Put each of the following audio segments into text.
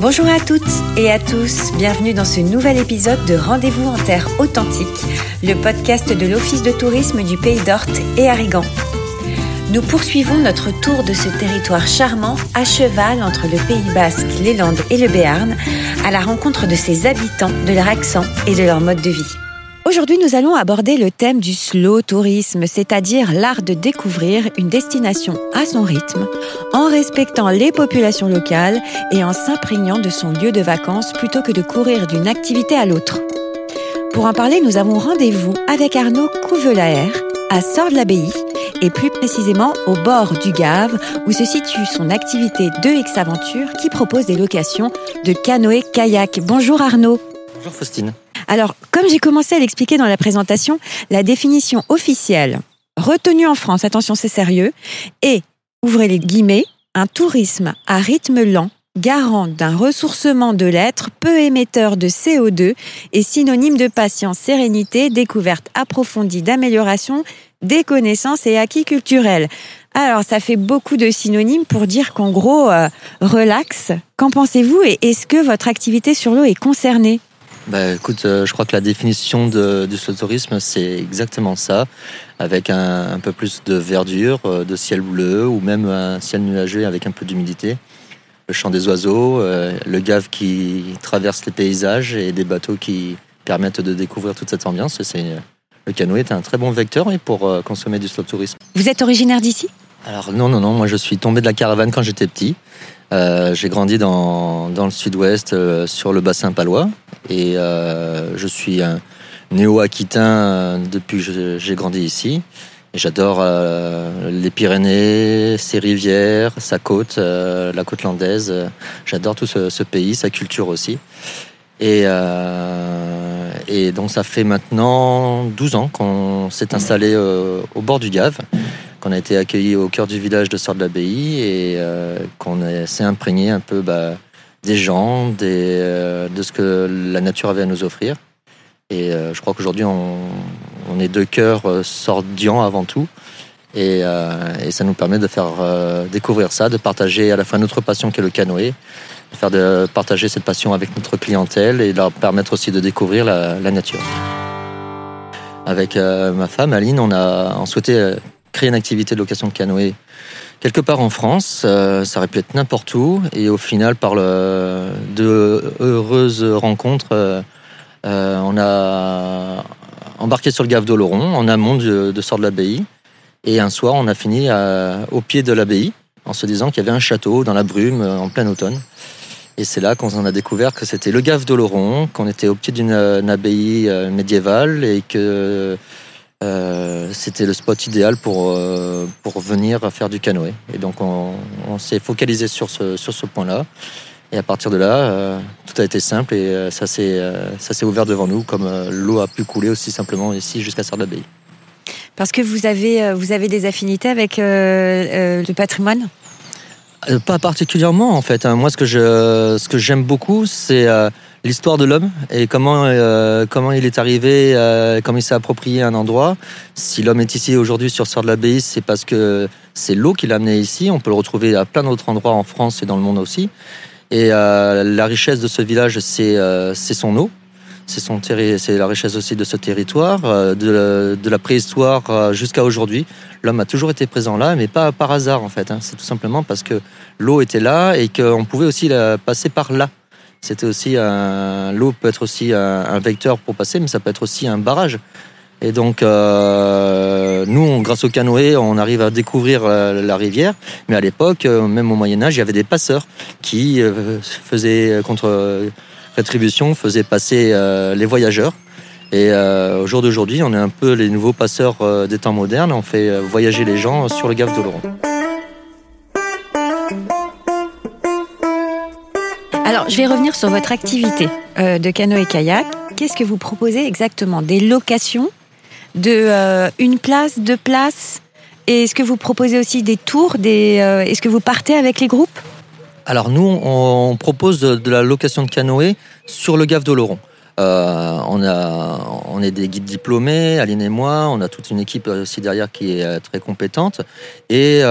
Bonjour à toutes et à tous, bienvenue dans ce nouvel épisode de Rendez-vous en Terre Authentique, le podcast de l'Office de tourisme du Pays d'Orte et Arrigan. Nous poursuivons notre tour de ce territoire charmant à cheval entre le Pays Basque, les Landes et le Béarn, à la rencontre de ses habitants, de leur accent et de leur mode de vie. Aujourd'hui, nous allons aborder le thème du slow tourisme, c'est-à-dire l'art de découvrir une destination à son rythme, en respectant les populations locales et en s'imprégnant de son lieu de vacances plutôt que de courir d'une activité à l'autre. Pour en parler, nous avons rendez-vous avec Arnaud Couvelaer à Sort-de-l'Abbaye et plus précisément au bord du Gave où se situe son activité de X-Aventure qui propose des locations de canoë-kayak. Bonjour Arnaud. Bonjour Faustine. Alors, comme j'ai commencé à l'expliquer dans la présentation, la définition officielle retenue en France, attention c'est sérieux, est, ouvrez les guillemets, un tourisme à rythme lent, garant d'un ressourcement de l'être, peu émetteur de CO2 et synonyme de patience, sérénité, découverte approfondie d'amélioration des connaissances et acquis culturels. Alors, ça fait beaucoup de synonymes pour dire qu'en gros, euh, relax. Qu'en pensez-vous et est-ce que votre activité sur l'eau est concernée? Bah, écoute, euh, je crois que la définition du tourisme, c'est exactement ça, avec un, peu plus de verdure, euh, de ciel bleu ou même un ciel nuageux avec un peu d'humidité. Le chant des oiseaux, euh, le gave qui traverse les paysages et des bateaux qui permettent de découvrir toute cette ambiance. Le canoë est un très bon vecteur pour consommer du slow tourisme. Vous êtes originaire d'ici? Alors non, non, non, moi je suis tombé de la caravane quand j'étais petit. Euh, j'ai grandi dans, dans le sud-ouest, euh, sur le bassin palois. Et euh, je suis néo-aquitain depuis que j'ai grandi ici. J'adore les Pyrénées, ses rivières, sa côte, la côte landaise. J'adore tout ce, ce, pays, sa culture aussi. Et, et donc ça fait maintenant 12 ans qu'on s'est installé au bord du Gave qu'on a été accueilli au cœur du village de Sort de l'Abbaye et euh, qu'on s'est imprégné un peu bah, des gens, des, euh, de ce que la nature avait à nous offrir. Et euh, je crois qu'aujourd'hui, on, est deux cœurs sordiants avant tout. Et, ça nous permet de faire découvrir ça, de partager à la fois notre passion qui est le canoë, de faire partager cette passion avec notre clientèle et leur permettre aussi de découvrir la, la nature. Avec ma femme Aline, on a on souhaitait créer une activité de location de canoë quelque part en France. Euh, ça aurait pu être n'importe où. Et au final, par le, de heureuses rencontres, euh, euh, on a embarqué sur le Gave d'Oloron, en amont de, de Sort de l'Abbaye. Et un soir, on a fini au pied de l'abbaye, en se disant qu'il y avait un château dans la brume en plein automne. Et c'est là qu'on a découvert que c'était le Gave d'Oloron, qu'on était au pied d'une abbaye médiévale et que euh, c'était le spot idéal pour, euh, pour venir faire du canoë. Et donc on, s'est focalisé sur ce, sur ce point-là. Et à partir de là, euh, tout a été simple et ça s'est ouvert devant nous, comme l'eau a pu couler aussi simplement ici jusqu'à Sardabey. Parce que vous avez, vous avez des affinités avec le patrimoine? Pas particulièrement en fait. Hein. Moi, ce que je, ce que j'aime beaucoup, c'est l'histoire de l'homme et comment, euh, comment il est arrivé, euh, comment il s'est approprié un endroit. Si l'homme est ici aujourd'hui sur Sort de l'Abbaye, c'est parce que c'est l'eau qui l'a amené ici. On peut le retrouver à plein d'autres endroits en France et dans le monde aussi. Et euh, la richesse de ce village, c'est son eau. C'est son la richesse aussi de ce territoire, de, de la préhistoire jusqu'à aujourd'hui. L'homme a toujours été présent là, mais pas par hasard en fait. Hein. C'est tout simplement parce que l'eau était là et qu'on pouvait aussi la passer par là. C'était aussi un l'eau peut être aussi un, vecteur pour passer, mais ça peut être aussi un barrage. Et donc, euh, nous, grâce au canoë, on arrive à découvrir euh, la, rivière. Mais à l'époque, euh, même au Moyen Âge, il y avait des passeurs qui faisaient, contre rétribution, faisaient passer les voyageurs. Et au jour d'aujourd'hui, on est un peu les nouveaux passeurs des temps modernes. On fait voyager les gens sur le Gave d'Oloron. Alors, je vais revenir sur votre activité euh, de canoë-kayak. Qu'est-ce que vous proposez exactement? Des locations? De euh, une place, deux places? Et est-ce que vous proposez aussi des tours des, euh, Est-ce que vous partez avec les groupes? Alors, nous, on propose de, la location de canoë sur le Gave d'Oloron. Euh, on, a, on est des guides diplômés, Aline et moi. On a toute une équipe aussi derrière qui est très compétente. Et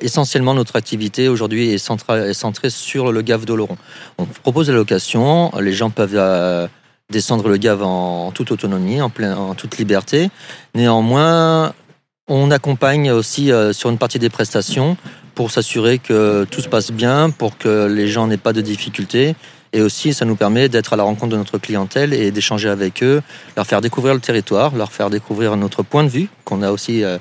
essentiellement, notre activité aujourd'hui est, centrée sur le Gave d'Oloron. On propose la location. Les gens peuvent descendre le Gave en, toute autonomie, en, plein, en toute liberté. Néanmoins, on accompagne aussi sur une partie des prestations pour s'assurer que tout se passe bien, pour que les gens n'aient pas de difficultés. Et aussi, ça nous permet d'être à la rencontre de notre clientèle et d'échanger avec eux, leur faire découvrir le territoire, leur faire découvrir notre point de vue, qu'on a aussi, euh,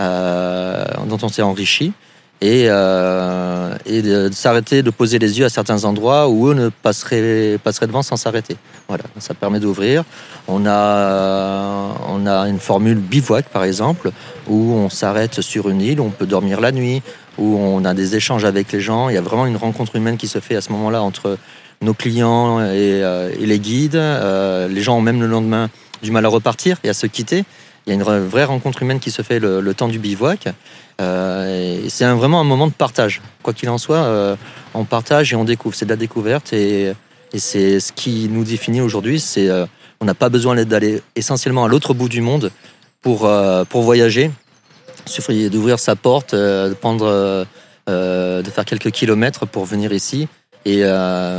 euh, dont on s'est enrichi et, euh, et de, s'arrêter, de poser les yeux à certains endroits où eux ne passeraient, passeraient devant sans s'arrêter. Voilà, ça permet d'ouvrir. On a, on a une formule bivouac, par exemple, où on s'arrête sur une île, où on peut dormir la nuit, où on a des échanges avec les gens. Il y a vraiment une rencontre humaine qui se fait à ce moment-là entre nos clients et, euh, les guides. Euh, les gens ont même le lendemain du mal à repartir et à se quitter. Il y a une vraie rencontre humaine qui se fait le, temps du bivouac. Euh, c'est vraiment un moment de partage. Quoi qu'il en soit, on partage et on découvre. C'est de la découverte et, c'est ce qui nous définit aujourd'hui. On n'a pas besoin d'aller essentiellement à l'autre bout du monde pour pour voyager. Il suffit d'ouvrir sa porte, de prendre, de faire quelques kilomètres pour venir ici et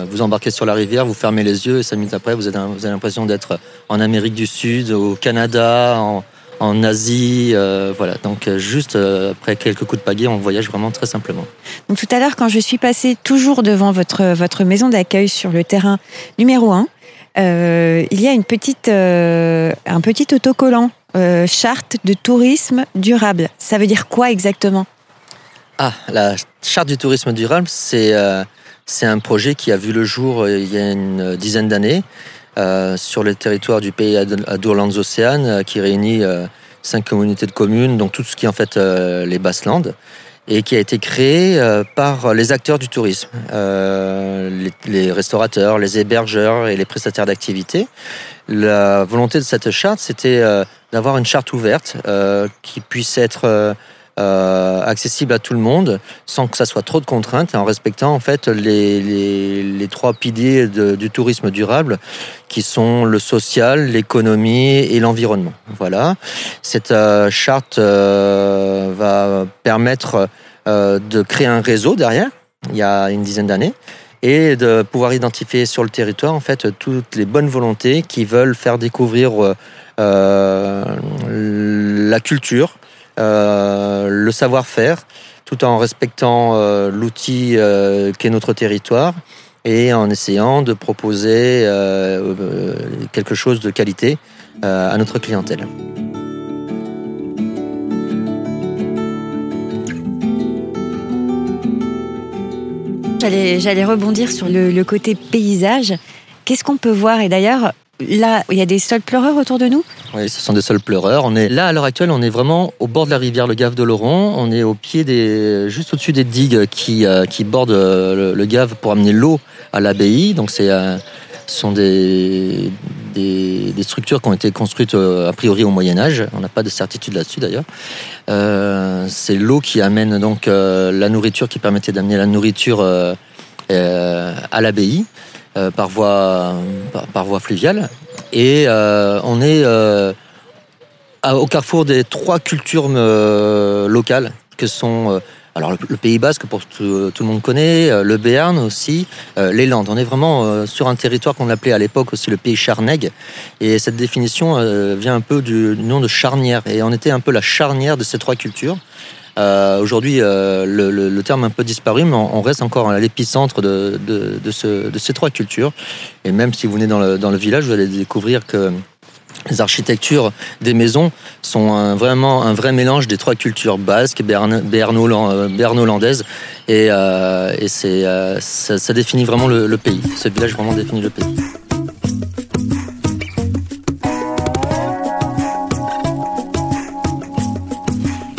vous embarquez sur la rivière, vous fermez les yeux et cinq minutes après, vous avez, vous avez l'impression d'être en Amérique du Sud, au Canada, en, en Asie. Euh, voilà, donc euh, juste euh, après quelques coups de pagaie, on voyage vraiment très simplement. Donc tout à l'heure, quand je suis passée toujours devant votre, votre maison d'accueil sur le terrain numéro 1, il y a une petite, un petit autocollant charte de tourisme durable. Ça veut dire quoi exactement? Ah, la charte du tourisme durable, c'est c'est un projet qui a vu le jour il y a une dizaine d'années. Euh, sur le territoire du pays Adourlands Océane, euh, qui réunit euh, cinq communautés de communes, donc tout ce qui est en fait les Basses-Landes, et qui a été créé par les acteurs du tourisme, les, restaurateurs, les hébergeurs et les prestataires d'activités. La volonté de cette charte, c'était d'avoir une charte ouverte qui puisse être euh, accessible à tout le monde, sans que ça soit trop de contraintes, en respectant en fait les, trois piliers du tourisme durable, qui sont le social, l'économie et l'environnement. Voilà. Cette euh, charte euh, va permettre de créer un réseau derrière. Il y a une dizaine d'années et de pouvoir identifier sur le territoire en fait toutes les bonnes volontés qui veulent faire découvrir la culture, le savoir-faire, tout en respectant euh, l'outil euh, qu'est notre territoire et en essayant de proposer quelque chose de qualité à notre clientèle. J'allais rebondir sur le, le côté paysage. Qu'est-ce qu'on peut voir? Et d'ailleurs, Là, il y a des sols pleureurs autour de nous? Oui, ce sont des sols pleureurs. On est là à l'heure actuelle, on est vraiment au bord de la rivière le Gave de Laurent. On est au pied des, juste au-dessus des digues qui, euh, bordent euh, le, Gave pour amener l'eau à l'abbaye. Donc c'est euh, ce sont des, structures qui ont été construites a priori au Moyen Âge. On n'a pas de certitude là-dessus d'ailleurs. C'est l'eau qui amène donc la nourriture, qui permettait d'amener la nourriture à l'abbaye. Euh, par, voie, par, voie fluviale. Et euh, on est euh, au carrefour des trois cultures locales que sont alors le, Pays Basque pour tout, le monde connaît, le Béarn aussi, les Landes. On est vraiment sur un territoire qu'on appelait à l'époque aussi le Pays Charnègue. Et cette définition vient un peu du nom de charnière. Et on était un peu la charnière de ces trois cultures. Euh, Aujourd'hui, euh, le, terme a un peu disparu, mais on, reste encore à l'épicentre de, de, de, ce, de, ces trois cultures. Et même si vous venez dans le, village, vous allez découvrir que les architectures des maisons sont vraiment un vrai mélange des trois cultures basques, berno-landaises, et, euh, et euh, ça, ça, définit vraiment le, le pays. Ce village vraiment définit le pays.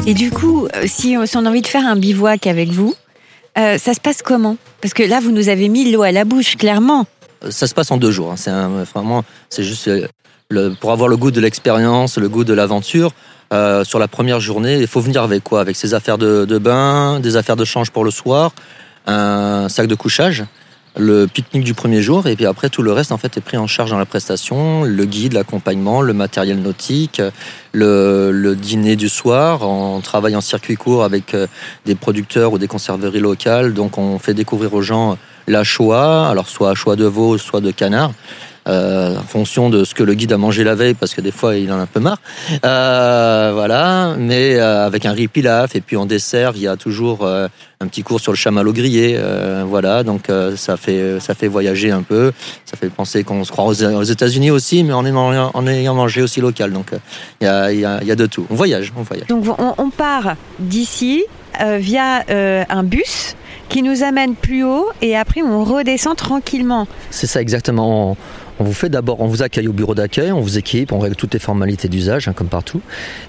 Et du coup, euh, si on, a envie de faire un bivouac avec vous, euh, ça se passe comment? Parce que là, vous nous avez mis l'eau à la bouche, clairement. Ça se passe en deux jours. Hein. C'est vraiment, c'est juste euh, pour avoir le goût de l'expérience, le goût de l'aventure. Euh, sur la première journée, il faut venir avec quoi? Avec ses affaires de, de, bain, des affaires de change pour le soir, un sac de couchage, le pique-nique du premier jour et puis après tout le reste en fait est pris en charge dans la prestation, le guide, l'accompagnement, le matériel nautique, le, dîner du soir. On travaille en circuit court avec euh, des producteurs ou des conserveries locales, donc on fait découvrir aux gens la Shoah, alors soit Shoah de veau, soit de canard. Euh, en fonction de ce que le guide a mangé la veille, parce que des fois il en a un peu marre. Euh, voilà, mais euh, avec un riz pilaf et puis en dessert, il y a toujours un petit cours sur le chamallow grillé. voilà, donc ça fait ça fait voyager un peu, ça fait penser qu'on se croit aux, États-Unis aussi, mais en ayant, en ayant mangé aussi local. Donc il y a, y, a, de tout. On voyage, on voyage. Donc on, on part d'ici via un bus qui nous amène plus haut et après on redescend tranquillement. C'est ça exactement. On vous fait d'abord, on vous accueille au bureau d'accueil, on vous équipe, on règle toutes les formalités d'usage, hein, comme partout.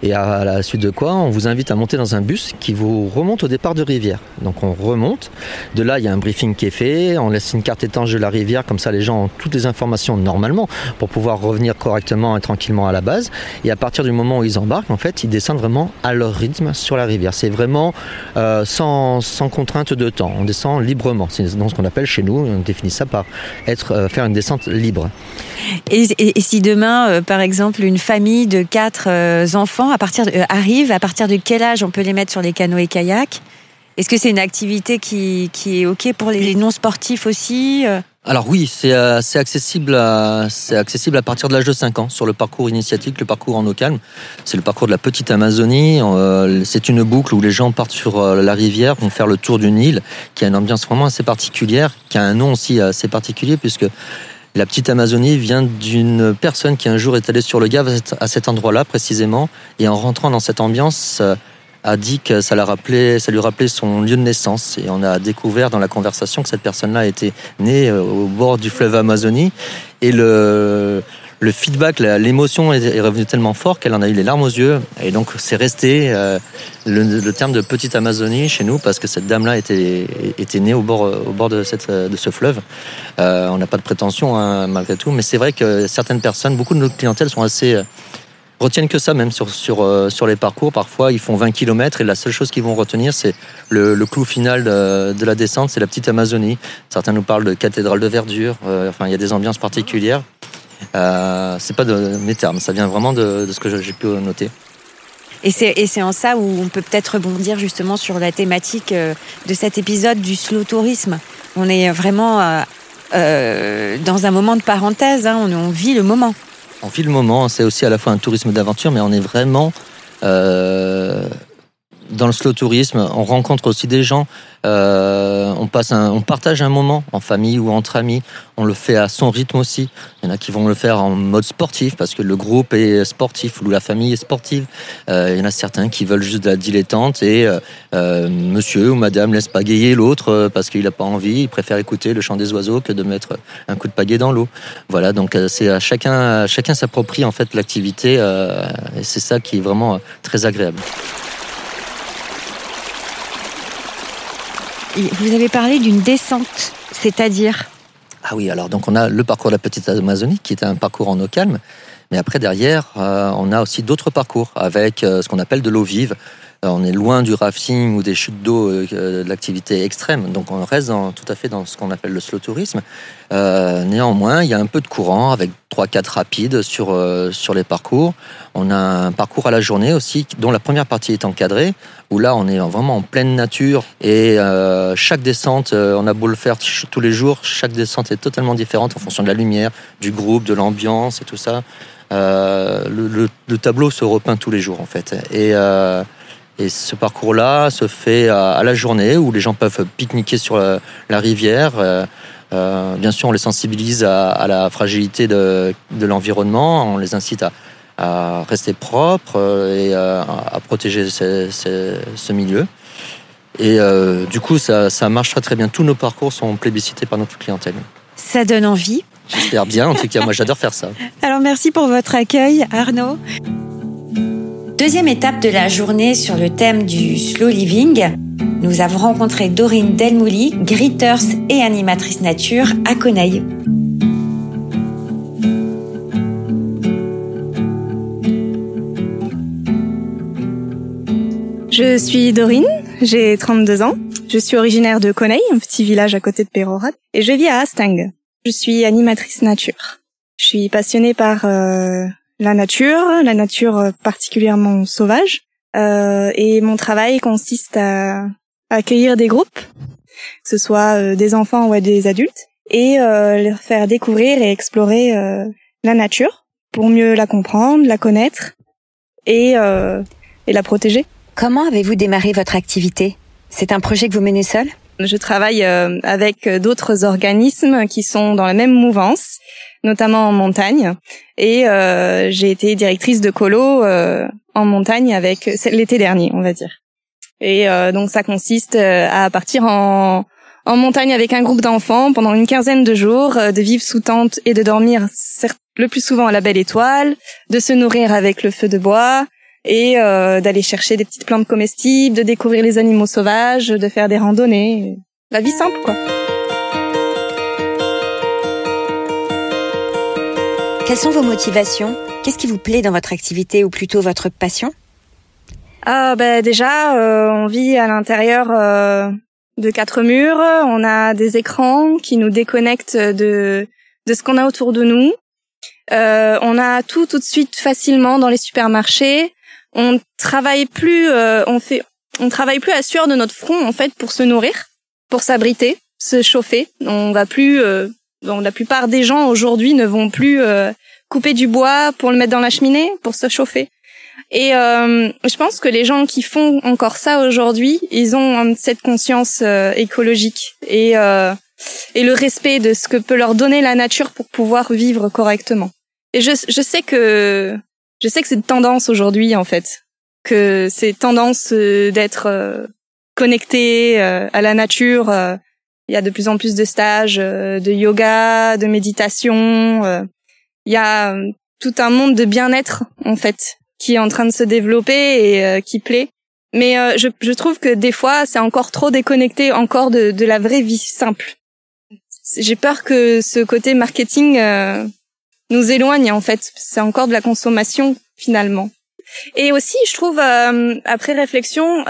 Et à, la suite de quoi, on vous invite à monter dans un bus qui vous remonte au départ de Rivière. Donc on remonte. De là, il y a un briefing qui est fait. On laisse une carte étanche de la rivière, comme ça les gens ont toutes les informations normalement pour pouvoir revenir correctement et tranquillement à la base. Et à partir du moment où ils embarquent, en fait, ils descendent vraiment à leur rythme sur la rivière. C'est vraiment euh, sans, sans contrainte de temps. On descend librement. C'est ce qu'on appelle chez nous, on définit ça par être, euh, faire une descente libre. Et, si demain, euh, par exemple, une famille de quatre enfants arrive, à partir de quel âge on peut les mettre sur les canoës et kayaks? Est-ce que c'est une activité qui, qui, est OK pour les non sportifs aussi alors oui, c'est accessible, à, accessible à partir de l'âge de 5 ans sur le parcours initiatique, le parcours en eau calme. C'est le parcours de la petite Amazonie. c'est une boucle où les gens partent sur la rivière, vont faire le tour d'une île qui a une ambiance vraiment assez particulière, qui a un nom aussi assez particulier puisque la petite Amazonie vient d'une personne qui un jour est allée sur le Gave à cet endroit-là précisément, et en rentrant dans cette ambiance, euh, a dit que ça, rappelait, ça lui rappelait son lieu de naissance. Et on a découvert dans la conversation que cette personne-là était née euh, au bord du fleuve Amazonie. Et le, le feedback, l'émotion est revenue tellement fort qu'elle en a eu les larmes aux yeux. Et donc, c'est resté euh, le, terme de petite Amazonie chez nous parce que cette dame-là était, était née au bord, au bord de, cette, de ce fleuve. Euh, on n'a pas de prétention, hein, malgré tout, mais c'est vrai que certaines personnes, beaucoup de nos clientèles sont assez retiennent que ça même sur, sur, sur les parcours. Parfois, ils font 20 km et la seule chose qu'ils vont retenir, c'est le, clou final de, la descente, c'est la petite Amazonie. Certains nous parlent de cathédrale de verdure. enfin, il y a des ambiances particulières. Euh, c'est pas de mes termes, ça vient vraiment de, ce que j'ai pu noter. Et c'est en ça où on peut peut-être rebondir justement sur la thématique euh, de cet épisode du slow tourisme. On est vraiment euh, dans un moment de parenthèse, hein, on, vit le moment. On vit le moment, c'est aussi à la fois un tourisme d'aventure, mais on est vraiment dans le slow tourisme, on rencontre aussi des gens, euh, on, passe on partage un moment en famille ou entre amis, on le fait à son rythme aussi. Il y en a qui vont le faire en mode sportif parce que le groupe est sportif ou la famille est sportive. Euh, il y en a certains qui veulent juste de la dilettante et euh, monsieur ou madame laisse pagayer l'autre parce qu'il n'a pas envie, il préfère écouter le chant des oiseaux que de mettre un coup de pagaie dans l'eau. Voilà, donc c'est à chacun, chacun s'approprie en fait l'activité et c'est ça qui est vraiment très agréable. Vous avez parlé d'une descente, c'est-à-dire Ah oui, alors donc on a le parcours de la Petite Amazonie qui est un parcours en eau calme, mais après derrière, euh, on a aussi d'autres parcours avec euh, ce qu'on appelle de l'eau vive. Euh, on est loin du rafting ou des chutes d'eau de l'activité extrême, donc on reste tout à fait dans ce qu'on appelle le slow tourisme. néanmoins, il y a un peu de courant avec 3-4 rapides sur, sur les parcours. On a un parcours à la journée aussi, dont la première partie est encadrée, où là on est vraiment en pleine nature et chaque descente, on a beau le faire tous les jours, chaque descente est totalement différente en fonction de la lumière, du groupe, de l'ambiance et tout ça. le, le, tableau se repeint tous les jours en fait. Et et ce parcours-là se fait à, la journée où les gens peuvent pique-niquer sur la, rivière. Euh, euh, bien sûr, on les sensibilise à, la fragilité de, l'environnement, on les incite à, rester propres euh, et à, protéger ce, milieu. Et du coup, ça, ça marche très très bien. Tous nos parcours sont plébiscités par notre clientèle. Ça donne envie. J'espère bien, en tout cas, moi j'adore faire ça. Alors merci pour votre accueil, Arnaud. Deuxième étape de la journée sur le thème du slow living, nous avons rencontré Dorine Delmouli, gritters et animatrice nature à Coneil. Je suis Dorine, j'ai 32 ans. Je suis originaire de Coneil, un petit village à côté de Pérorat, et je vis à Astang. Je suis animatrice nature. Je suis passionnée par euh, la nature, la nature particulièrement sauvage, euh, et mon travail consiste à accueillir des groupes, que ce soit euh, des enfants ou des adultes, et euh, leur faire découvrir et explorer euh, la nature pour mieux la comprendre, la connaître et, et la protéger. Comment avez-vous démarré votre activité? C'est un projet que vous menez seul? Je travaille avec d'autres organismes qui sont dans la même mouvance, notamment en montagne, et j'ai été directrice de colo en montagne avec l'été dernier, on va dire. Et donc ça consiste à partir en en montagne avec un groupe d'enfants pendant une quinzaine de jours, euh, de vivre sous tente et de dormir le plus souvent à la belle étoile, de se nourrir avec le feu de bois et euh, d'aller chercher des petites plantes comestibles, de découvrir les animaux sauvages, de faire des randonnées. La vie simple, quoi. Quelles sont vos motivations? Qu'est-ce qui vous plaît dans votre activité ou plutôt votre passion? Ah ben déjà, euh, on vit à l'intérieur de quatre murs, on a des écrans qui nous déconnectent de de ce qu'on a autour de nous. Euh, on a tout tout de suite facilement dans les supermarchés. On travaille plus, euh, on fait, on travaille plus à sueur de notre front en fait pour se nourrir, pour s'abriter, se chauffer. On va plus, euh, la plupart des gens aujourd'hui ne vont plus euh, couper du bois pour le mettre dans la cheminée pour se chauffer. Et euh, je pense que les gens qui font encore ça aujourd'hui, ils ont cette conscience euh, écologique et euh, et le respect de ce que peut leur donner la nature pour pouvoir vivre correctement. Et je, je sais que je sais que c'est tendance aujourd'hui en fait, que c'est tendance euh, d'être euh, connecté à la nature. Il y a de plus en plus de stages de yoga, de méditation. Il y a tout un monde de bien-être en fait qui est en train de se développer et euh, qui plaît. Mais euh, je, trouve que des fois, c'est encore trop déconnecté encore de, la vraie vie simple. J'ai peur que ce côté marketing euh, nous éloigne en fait. C'est encore de la consommation finalement. Et aussi, je trouve, après réflexion,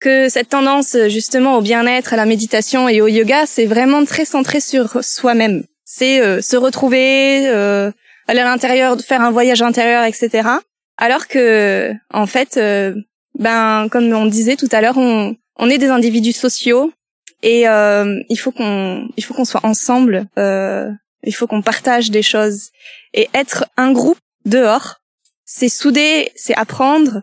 que cette tendance justement au bien-être, à la méditation et au yoga, c'est vraiment très centré sur soi-même. C'est se retrouver, aller à l'intérieur, faire un voyage intérieur, etc. Alors que, en fait, euh, ben, comme on disait tout à l'heure, on, on est des individus sociaux et euh, il faut qu'on, il faut qu'on soit ensemble. Il faut qu'on partage des choses et être un groupe dehors, c'est souder, c'est apprendre,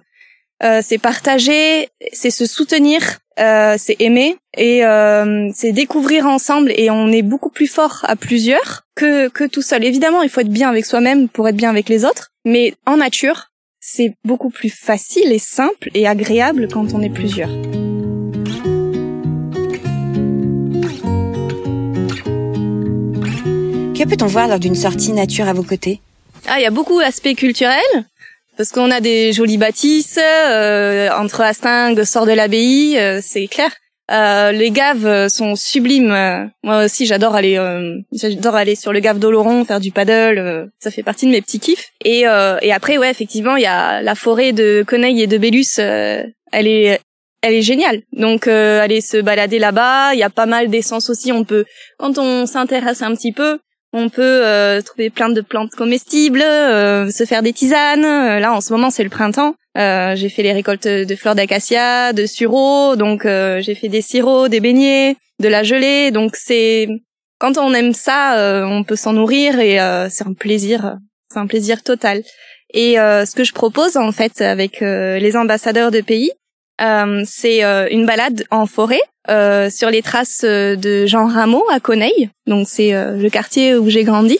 euh, c'est partager, c'est se soutenir, euh, c'est aimer et euh, c'est découvrir ensemble et on est beaucoup plus fort à plusieurs que que tout seul. Évidemment, il faut être bien avec soi-même pour être bien avec les autres, mais en nature, c'est beaucoup plus facile et simple et agréable quand on est plusieurs. Que peut-on voir lors d'une sortie nature à vos côtés? Ah, il y a beaucoup d'aspects culturels parce qu'on a des jolies bâtisses euh, entre Astingue, sort de l'abbaye, euh, c'est clair. Euh, les gaves euh, sont sublimes. Euh, moi aussi, j'adore aller, j'adore aller sur le gave d'Oloron, faire du paddle. ça fait partie de mes petits kiffs. Et, et après, ouais, effectivement, il y a la forêt de Coneil et de Bélus. elle est, elle est géniale. Donc, aller se balader là-bas. Il y a pas mal d'essence aussi. On peut, quand on s'intéresse un petit peu, on peut trouver plein de plantes comestibles, se faire des tisanes. là, en ce moment, c'est le printemps. Euh, j'ai fait les récoltes de fleurs d'acacia, de sureau, donc euh, j'ai fait des sirops, des beignets, de la gelée. Donc c'est quand on aime ça, euh, on peut s'en nourrir et c'est un plaisir, c'est un plaisir total. Et ce que je propose en fait avec les ambassadeurs de pays, c'est une balade en forêt sur les traces de Jean Rameau à Coneil. Donc c'est le quartier où j'ai grandi.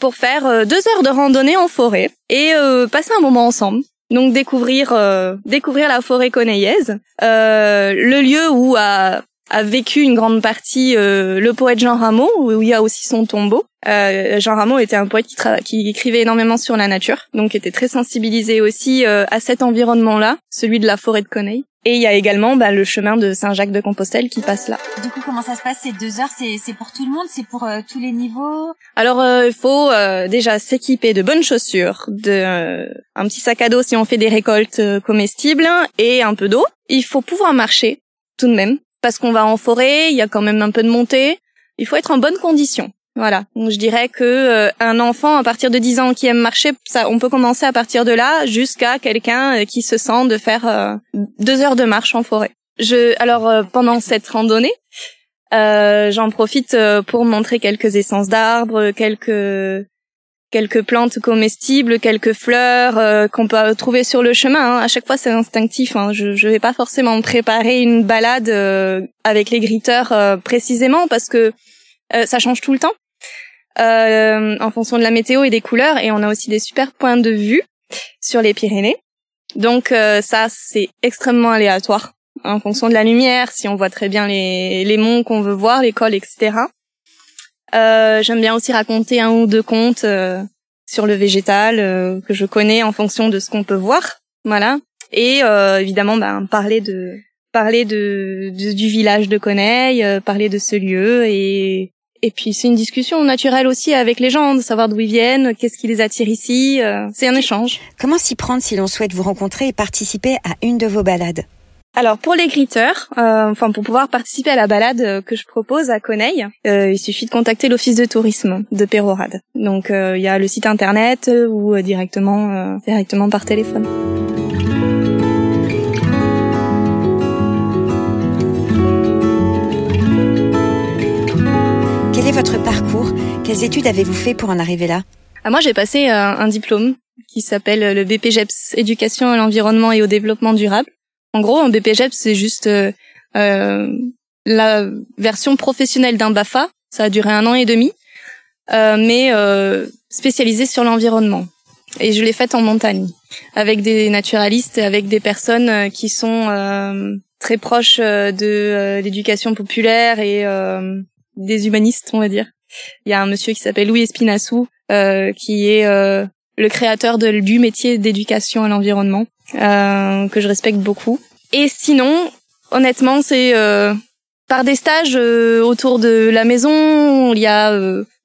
pour faire deux heures de randonnée en forêt et passer un moment ensemble. Donc découvrir euh, découvrir la forêt coneillaise, euh, le lieu où a, a vécu une grande partie euh, le poète Jean Rameau, où il y a aussi son tombeau. Euh, Jean Rameau était un poète qui, qui écrivait énormément sur la nature, donc était très sensibilisé aussi à cet environnement-là, celui de la forêt de Coneille. Et il y a également bah, le chemin de Saint-Jacques-de-Compostelle qui passe là. Du coup, comment ça se passe ces deux heures? C'est pour tout le monde? C'est pour euh, tous les niveaux? Alors, euh, il faut euh, déjà s'équiper de bonnes chaussures, de un petit sac à dos si on fait des récoltes comestibles et un peu d'eau. Il faut pouvoir marcher tout de même. Parce qu'on va en forêt, il y a quand même un peu de montée. Il faut être en bonne condition. Voilà. Donc je dirais que euh, un enfant à partir de 10 ans qui aime marcher, ça, on peut commencer à partir de là jusqu'à quelqu'un euh, qui se sent de faire euh, deux heures de marche en forêt. Je, alors pendant cette randonnée, j'en profite pour montrer quelques essences d'arbres, quelques quelques plantes comestibles, quelques fleurs qu'on peut trouver sur le chemin. Hein. À chaque fois, c'est instinctif. Hein. Je ne vais pas forcément préparer une balade avec les gritteurs précisément parce que ça change tout le temps euh, en fonction de la météo et des couleurs. Et on a aussi des super points de vue sur les Pyrénées. Donc euh, ça, c'est extrêmement aléatoire en fonction de la lumière, si on voit très bien les, les monts qu'on veut voir, les cols, etc. Euh, J'aime bien aussi raconter un ou deux contes euh, sur le végétal euh, que je connais en fonction de ce qu'on peut voir, voilà. Et évidemment, ben, parler de parler de, de, du village de Coneille, parler de ce lieu et et puis c'est une discussion naturelle aussi avec les gens, de savoir d'où ils viennent, qu'est-ce qui les attire ici. Euh, c'est un échange. Comment s'y prendre si l'on souhaite vous rencontrer et participer à une de vos balades? Alors pour les gritteurs, euh, enfin pour pouvoir participer à la balade euh, que je propose à Coneille, il suffit de contacter l'office de tourisme de Pérorade. Donc il y a le site internet ou directement directement par téléphone. votre parcours? Quelles études avez-vous fait pour en arriver là? Ah, Moi, j'ai passé euh, un diplôme qui s'appelle euh, le BPGEPS, Éducation à l'environnement et au développement durable. En gros, un BPGEPS, c'est juste euh, la version professionnelle d'un BAFA. Ça a duré un an et demi, mais spécialisé sur l'environnement. Et je l'ai faite en montagne, avec des naturalistes, avec des personnes qui sont très proches de l'éducation populaire et des humanistes, on va dire. Il y a un monsieur qui s'appelle Louis Espinassou, euh, qui est euh, le créateur du métier d'éducation à l'environnement, euh, que je respecte beaucoup. Et sinon, honnêtement, c'est euh, par des stages euh, autour de la maison. Il y a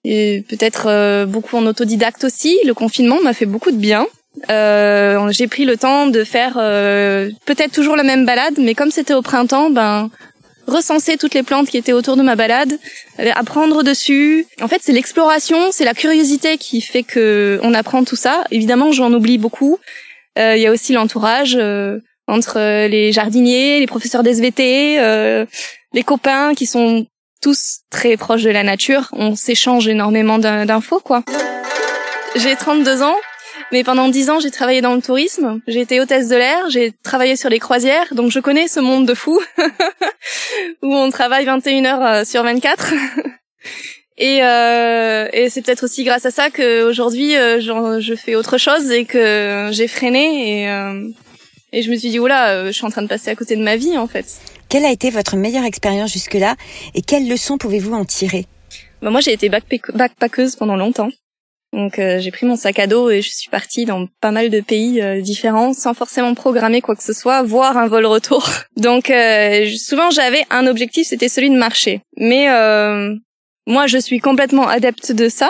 peut-être beaucoup en autodidacte aussi. Le confinement m'a fait beaucoup de bien. j'ai pris le temps de faire peut-être toujours la même balade, mais comme c'était au printemps, ben recenser toutes les plantes qui étaient autour de ma balade, apprendre dessus. En fait, c'est l'exploration, c'est la curiosité qui fait que on apprend tout ça. Évidemment, j'en oublie beaucoup. Euh, il y a aussi l'entourage euh, entre les jardiniers, les professeurs d'SVT, euh, les copains qui sont tous très proches de la nature. On s'échange énormément d'infos, quoi. J'ai 32 ans. Mais pendant dix ans, j'ai travaillé dans le tourisme. J'ai été hôtesse de l'air. J'ai travaillé sur les croisières. Donc, je connais ce monde de fous où on travaille 21 heures euh, sur 24. Et, euh, et c'est peut-être aussi grâce à ça que aujourd'hui, euh, je fais autre chose et que j'ai freiné et, euh, et je me suis dit oula, je suis en train de passer à côté de ma vie en fait. Quelle a été votre meilleure expérience jusque-là et quelles leçons pouvez-vous en tirer? Bah, Moi, j'ai été backpackeuse pendant longtemps. Donc euh, j'ai pris mon sac à dos et je suis partie dans pas mal de pays euh, différents sans forcément programmer quoi que ce soit, voire un vol retour. Donc euh, souvent j'avais un objectif, c'était celui de marcher. Mais moi je suis complètement adepte de ça,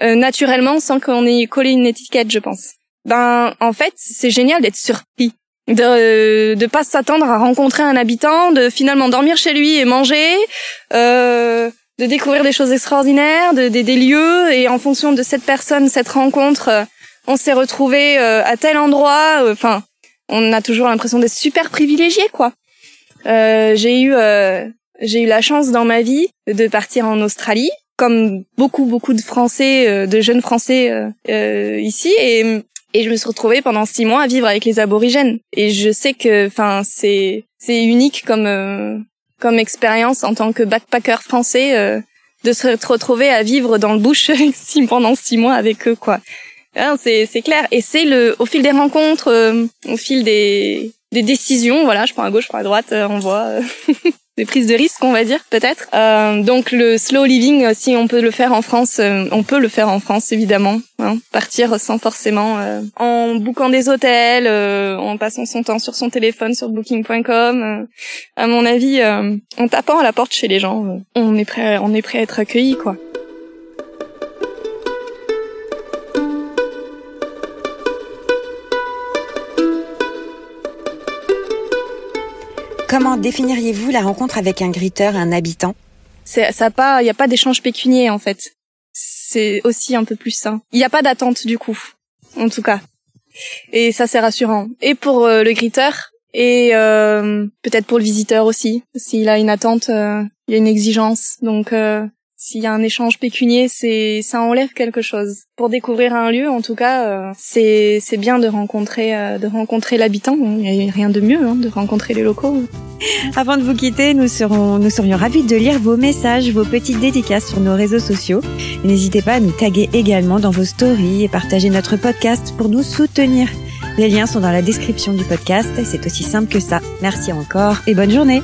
naturellement sans qu'on ait collé une étiquette, je pense. Ben en fait c'est génial d'être surpris de de pas s'attendre à rencontrer un habitant, de finalement dormir chez lui et manger, euh, de découvrir des choses extraordinaires, de, des lieux, et en fonction de cette personne, cette rencontre, euh, on s'est retrouvé euh, à tel endroit. Euh, enfin, on a toujours l'impression d'être super privilégié, quoi. j'ai eu j'ai eu la chance dans ma vie de partir en Australie, comme beaucoup beaucoup de Français, de jeunes Français ici, et et je me suis retrouvée pendant six mois à vivre avec les aborigènes. Et je sais que, enfin, c'est c'est unique comme comme expérience en tant que backpacker français euh, de se retrouver à vivre dans le bush pendant six mois avec eux quoi. Hein, c'est c'est clair et c'est le au fil des rencontres, euh, au fil des des décisions, voilà, je prends à gauche, je prends à droite, euh, on voit des prises de risques, on va dire peut-être. Euh, donc le slow living, euh, si on peut le faire en France, euh, on peut le faire en France évidemment. Hein, partir sans forcément en bouquant des hôtels, en passant son temps sur son téléphone sur Booking.com. à mon avis, en tapant à la porte chez les gens, on est prêt, on est prêt à être accueilli quoi. Comment définiriez-vous la rencontre avec un griteur, un habitant? Ça pas, il y a pas d'échange pécunier en fait. C'est aussi un peu plus sain. Il n'y a pas d'attente du coup, en tout cas. Et ça c'est rassurant. Et pour euh, le griteur et euh, peut-être pour le visiteur aussi, s'il a une attente, euh, il y a une exigence. Donc s'il y a un échange pécunier, c'est ça enlève quelque chose. Pour découvrir un lieu, en tout cas, euh, c'est c'est bien de rencontrer euh, de rencontrer l'habitant. Il n'y a rien de mieux hein, de rencontrer les locaux. Avant de vous quitter, nous serons nous serions ravis de lire vos messages, vos petites dédicaces sur nos réseaux sociaux. N'hésitez pas à nous taguer également dans vos stories et partager notre podcast pour nous soutenir. Les liens sont dans la description du podcast. C'est aussi simple que ça. Merci encore et bonne journée.